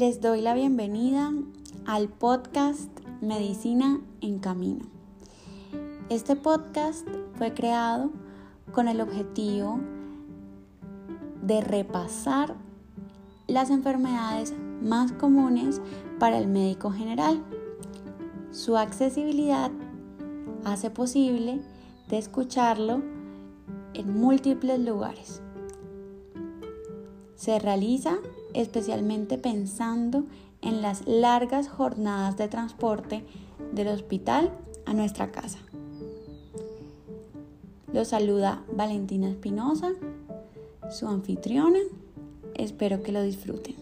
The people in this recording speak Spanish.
Les doy la bienvenida al podcast Medicina en Camino. Este podcast fue creado con el objetivo de repasar las enfermedades más comunes para el médico general. Su accesibilidad hace posible de escucharlo en múltiples lugares. Se realiza especialmente pensando en las largas jornadas de transporte del hospital a nuestra casa. Los saluda Valentina Espinosa, su anfitriona. Espero que lo disfruten.